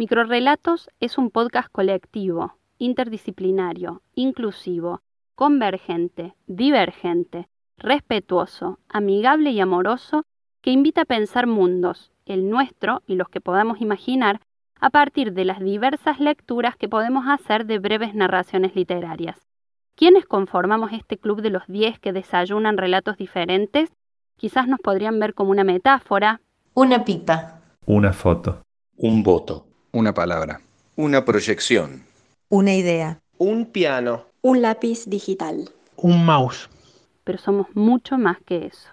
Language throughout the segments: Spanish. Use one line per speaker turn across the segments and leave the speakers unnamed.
Microrelatos es un podcast colectivo, interdisciplinario, inclusivo, convergente, divergente, respetuoso, amigable y amoroso que invita a pensar mundos, el nuestro y los que podamos imaginar, a partir de las diversas lecturas que podemos hacer de breves narraciones literarias. ¿Quiénes conformamos este club de los diez que desayunan relatos diferentes? Quizás nos podrían ver como una metáfora.
Una pipa.
Una foto.
Un voto.
Una palabra.
Una proyección.
Una idea.
Un piano.
Un lápiz digital.
Un mouse.
Pero somos mucho más que eso.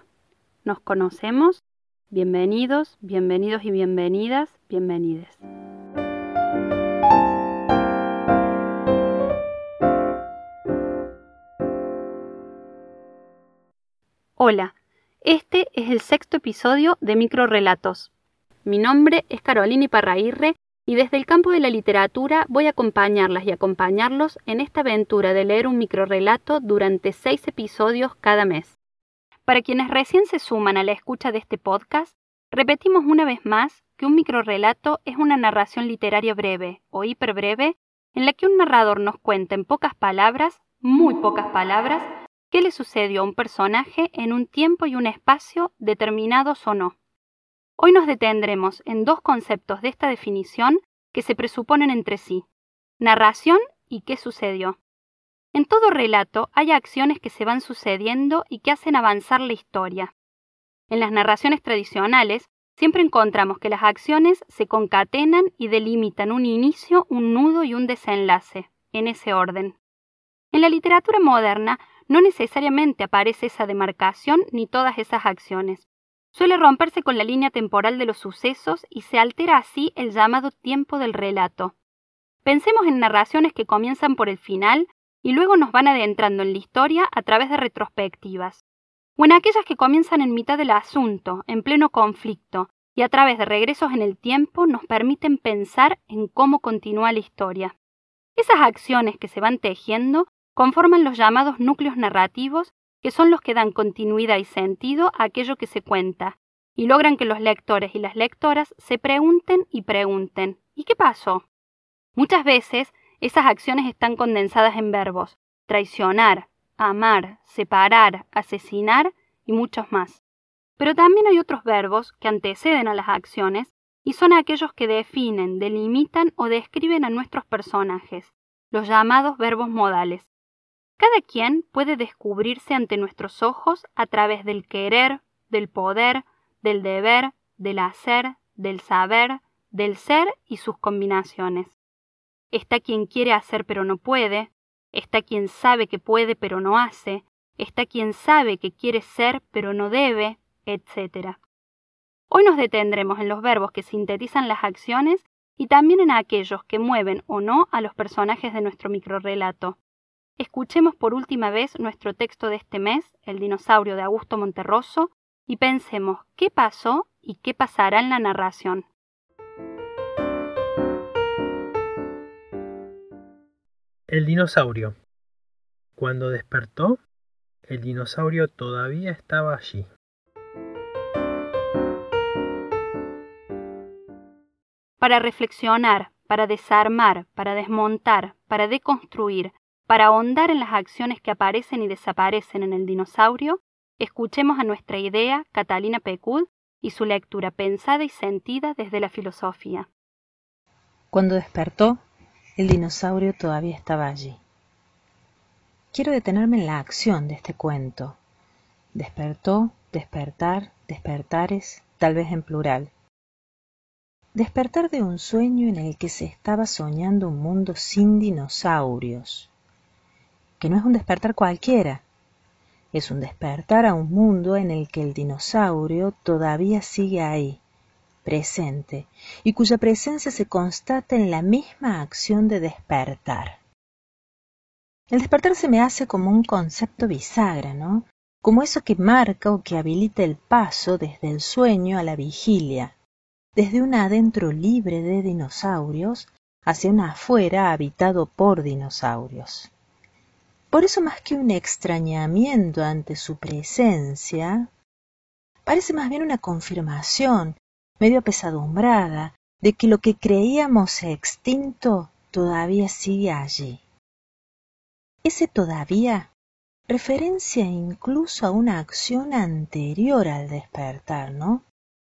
¿Nos conocemos? Bienvenidos, bienvenidos y bienvenidas, bienvenides. Hola, este es el sexto episodio de Microrelatos. Mi nombre es Carolina Iparrairre y desde el campo de la literatura voy a acompañarlas y acompañarlos en esta aventura de leer un microrelato durante seis episodios cada mes. Para quienes recién se suman a la escucha de este podcast, repetimos una vez más que un microrelato es una narración literaria breve o hiperbreve en la que un narrador nos cuenta en pocas palabras, muy pocas palabras, qué le sucedió a un personaje en un tiempo y un espacio determinados o no. Hoy nos detendremos en dos conceptos de esta definición que se presuponen entre sí, narración y qué sucedió. En todo relato hay acciones que se van sucediendo y que hacen avanzar la historia. En las narraciones tradicionales siempre encontramos que las acciones se concatenan y delimitan un inicio, un nudo y un desenlace, en ese orden. En la literatura moderna no necesariamente aparece esa demarcación ni todas esas acciones, Suele romperse con la línea temporal de los sucesos y se altera así el llamado tiempo del relato. Pensemos en narraciones que comienzan por el final y luego nos van adentrando en la historia a través de retrospectivas, o en aquellas que comienzan en mitad del asunto, en pleno conflicto, y a través de regresos en el tiempo nos permiten pensar en cómo continúa la historia. Esas acciones que se van tejiendo conforman los llamados núcleos narrativos que son los que dan continuidad y sentido a aquello que se cuenta, y logran que los lectores y las lectoras se pregunten y pregunten ¿y qué pasó? Muchas veces esas acciones están condensadas en verbos traicionar, amar, separar, asesinar y muchos más. Pero también hay otros verbos que anteceden a las acciones y son aquellos que definen, delimitan o describen a nuestros personajes, los llamados verbos modales. Cada quien puede descubrirse ante nuestros ojos a través del querer, del poder, del deber, del hacer, del saber, del ser y sus combinaciones. Está quien quiere hacer pero no puede, está quien sabe que puede pero no hace, está quien sabe que quiere ser pero no debe, etc. Hoy nos detendremos en los verbos que sintetizan las acciones y también en aquellos que mueven o no a los personajes de nuestro microrelato. Escuchemos por última vez nuestro texto de este mes, El dinosaurio de Augusto Monterroso, y pensemos qué pasó y qué pasará en la narración.
El dinosaurio. Cuando despertó, el dinosaurio todavía estaba allí.
Para reflexionar, para desarmar, para desmontar, para deconstruir, para ahondar en las acciones que aparecen y desaparecen en el dinosaurio, escuchemos a nuestra idea, Catalina Pecud, y su lectura pensada y sentida desde la filosofía.
Cuando despertó, el dinosaurio todavía estaba allí. Quiero detenerme en la acción de este cuento. Despertó, despertar, despertares, tal vez en plural. Despertar de un sueño en el que se estaba soñando un mundo sin dinosaurios, que no es un despertar cualquiera, es un despertar a un mundo en el que el dinosaurio todavía sigue ahí, presente, y cuya presencia se constata en la misma acción de despertar. El despertar se me hace como un concepto bisagra, ¿no? Como eso que marca o que habilita el paso desde el sueño a la vigilia, desde un adentro libre de dinosaurios hacia un afuera habitado por dinosaurios. Por eso más que un extrañamiento ante su presencia, parece más bien una confirmación, medio apesadumbrada, de que lo que creíamos extinto todavía sigue allí. Ese todavía referencia incluso a una acción anterior al despertar, ¿no?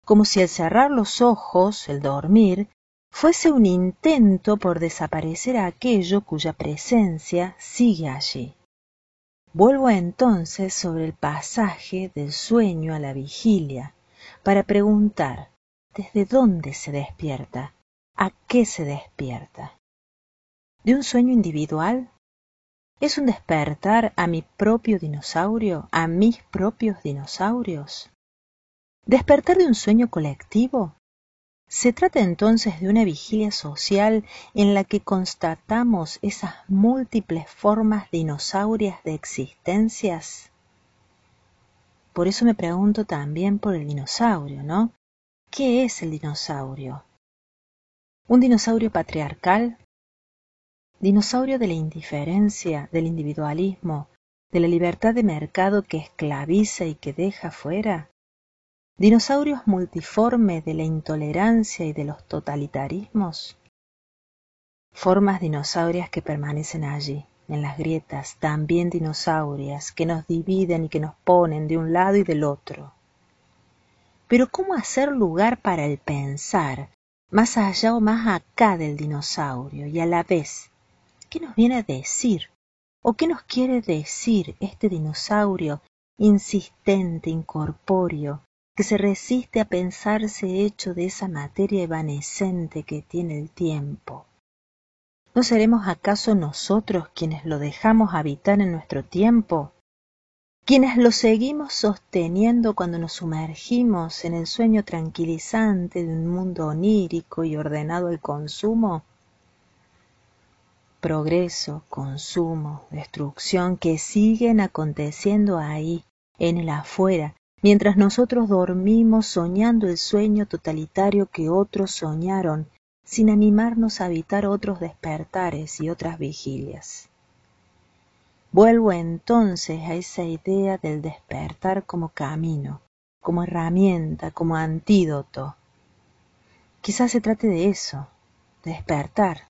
Como si el cerrar los ojos, el dormir, fuese un intento por desaparecer aquello cuya presencia sigue allí. Vuelvo entonces sobre el pasaje del sueño a la vigilia para preguntar desde dónde se despierta, a qué se despierta. ¿De un sueño individual? ¿Es un despertar a mi propio dinosaurio, a mis propios dinosaurios? ¿Despertar de un sueño colectivo? Se trata entonces de una vigilia social en la que constatamos esas múltiples formas dinosaurias de existencias. Por eso me pregunto también por el dinosaurio, ¿no? ¿Qué es el dinosaurio? ¿Un dinosaurio patriarcal? ¿Dinosaurio de la indiferencia, del individualismo, de la libertad de mercado que esclaviza y que deja fuera? Dinosaurios multiformes de la intolerancia y de los totalitarismos, formas dinosaurias que permanecen allí, en las grietas, también dinosaurias, que nos dividen y que nos ponen de un lado y del otro. Pero ¿cómo hacer lugar para el pensar, más allá o más acá del dinosaurio, y a la vez, qué nos viene a decir? ¿O qué nos quiere decir este dinosaurio insistente, incorpóreo, que se resiste a pensarse hecho de esa materia evanescente que tiene el tiempo. ¿No seremos acaso nosotros quienes lo dejamos habitar en nuestro tiempo? quienes lo seguimos sosteniendo cuando nos sumergimos en el sueño tranquilizante de un mundo onírico y ordenado al consumo? Progreso, consumo, destrucción que siguen aconteciendo ahí, en el afuera, mientras nosotros dormimos soñando el sueño totalitario que otros soñaron, sin animarnos a habitar otros despertares y otras vigilias. Vuelvo entonces a esa idea del despertar como camino, como herramienta, como antídoto. Quizás se trate de eso, de despertar,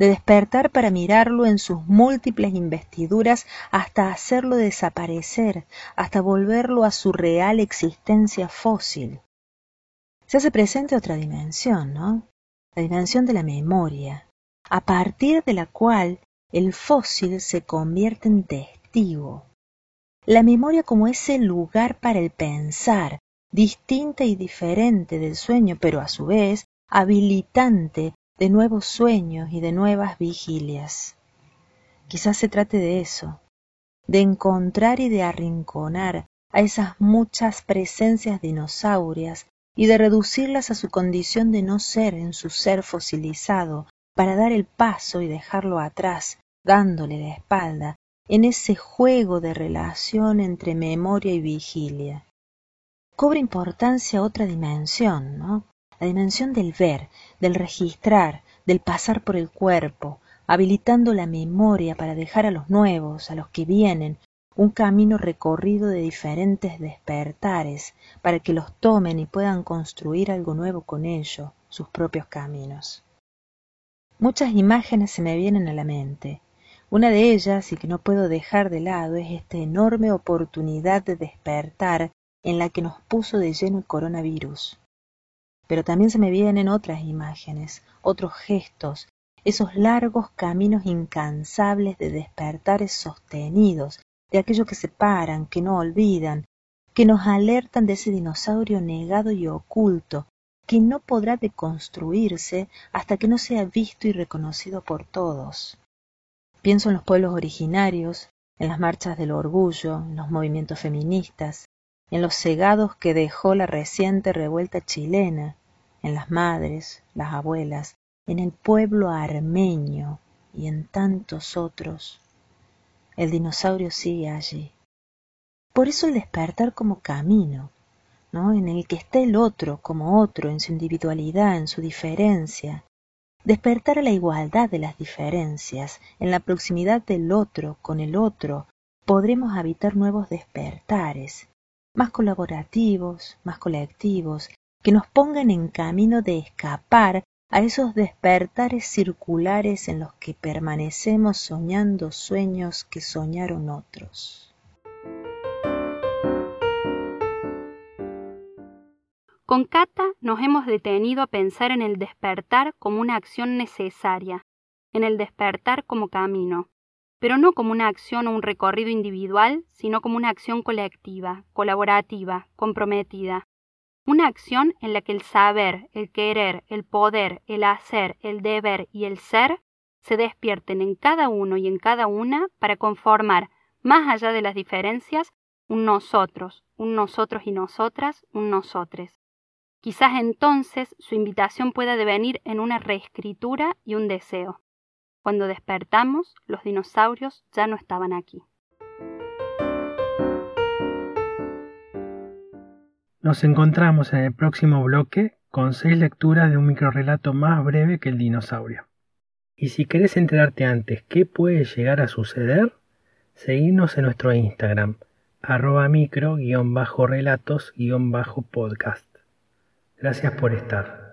de despertar para mirarlo en sus múltiples investiduras hasta hacerlo desaparecer, hasta volverlo a su real existencia fósil. Se hace presente otra dimensión, ¿no? La dimensión de la memoria, a partir de la cual el fósil se convierte en testigo. La memoria como ese lugar para el pensar, distinta y diferente del sueño, pero a su vez habilitante de nuevos sueños y de nuevas vigilias. Quizás se trate de eso, de encontrar y de arrinconar a esas muchas presencias dinosaurias y de reducirlas a su condición de no ser en su ser fosilizado para dar el paso y dejarlo atrás, dándole la espalda, en ese juego de relación entre memoria y vigilia. Cobra importancia otra dimensión, ¿no? La dimensión del ver, del registrar, del pasar por el cuerpo, habilitando la memoria para dejar a los nuevos, a los que vienen, un camino recorrido de diferentes despertares, para que los tomen y puedan construir algo nuevo con ello, sus propios caminos. Muchas imágenes se me vienen a la mente. Una de ellas, y que no puedo dejar de lado, es esta enorme oportunidad de despertar en la que nos puso de lleno el coronavirus pero también se me vienen otras imágenes, otros gestos, esos largos caminos incansables de despertares sostenidos, de aquello que se paran, que no olvidan, que nos alertan de ese dinosaurio negado y oculto, que no podrá deconstruirse hasta que no sea visto y reconocido por todos. Pienso en los pueblos originarios, en las marchas del orgullo, en los movimientos feministas, en los cegados que dejó la reciente revuelta chilena, en las madres, las abuelas, en el pueblo armenio y en tantos otros. El dinosaurio sigue allí. Por eso el despertar como camino, ¿no? en el que está el otro como otro, en su individualidad, en su diferencia. Despertar a la igualdad de las diferencias, en la proximidad del otro con el otro, podremos habitar nuevos despertares, más colaborativos, más colectivos, que nos pongan en camino de escapar a esos despertares circulares en los que permanecemos soñando sueños que soñaron otros.
Con Cata nos hemos detenido a pensar en el despertar como una acción necesaria, en el despertar como camino, pero no como una acción o un recorrido individual, sino como una acción colectiva, colaborativa, comprometida. Una acción en la que el saber, el querer, el poder, el hacer, el deber y el ser se despierten en cada uno y en cada una para conformar, más allá de las diferencias, un nosotros, un nosotros y nosotras, un nosotres. Quizás entonces su invitación pueda devenir en una reescritura y un deseo. Cuando despertamos, los dinosaurios ya no estaban aquí.
Nos encontramos en el próximo bloque con seis lecturas de un microrelato más breve que el dinosaurio. Y si querés enterarte antes qué puede llegar a suceder, seguirnos en nuestro Instagram, arroba micro-relatos-podcast. Gracias por estar.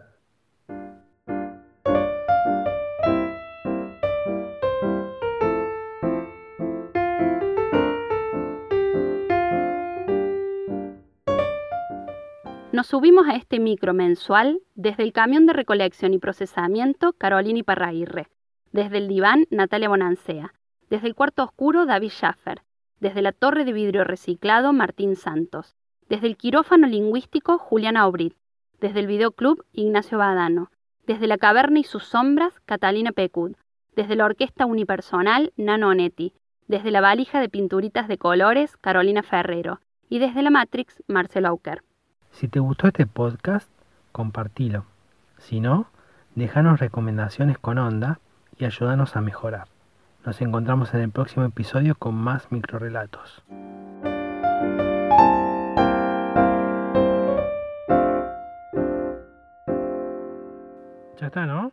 Nos subimos a este micro mensual desde el camión de recolección y procesamiento Carolina Parraguirre, desde el diván Natalia Bonancea, desde el cuarto oscuro David Schaffer, desde la torre de vidrio reciclado Martín Santos, desde el quirófano lingüístico Juliana Obrit, desde el videoclub Ignacio Badano, desde la caverna y sus sombras Catalina Pecud, desde la orquesta unipersonal Nano Onetti, desde la valija de pinturitas de colores Carolina Ferrero y desde la Matrix Marcelo Auker.
Si te gustó este podcast, compartilo. Si no, déjanos recomendaciones con onda y ayúdanos a mejorar. Nos encontramos en el próximo episodio con más microrelatos. Ya está, ¿no?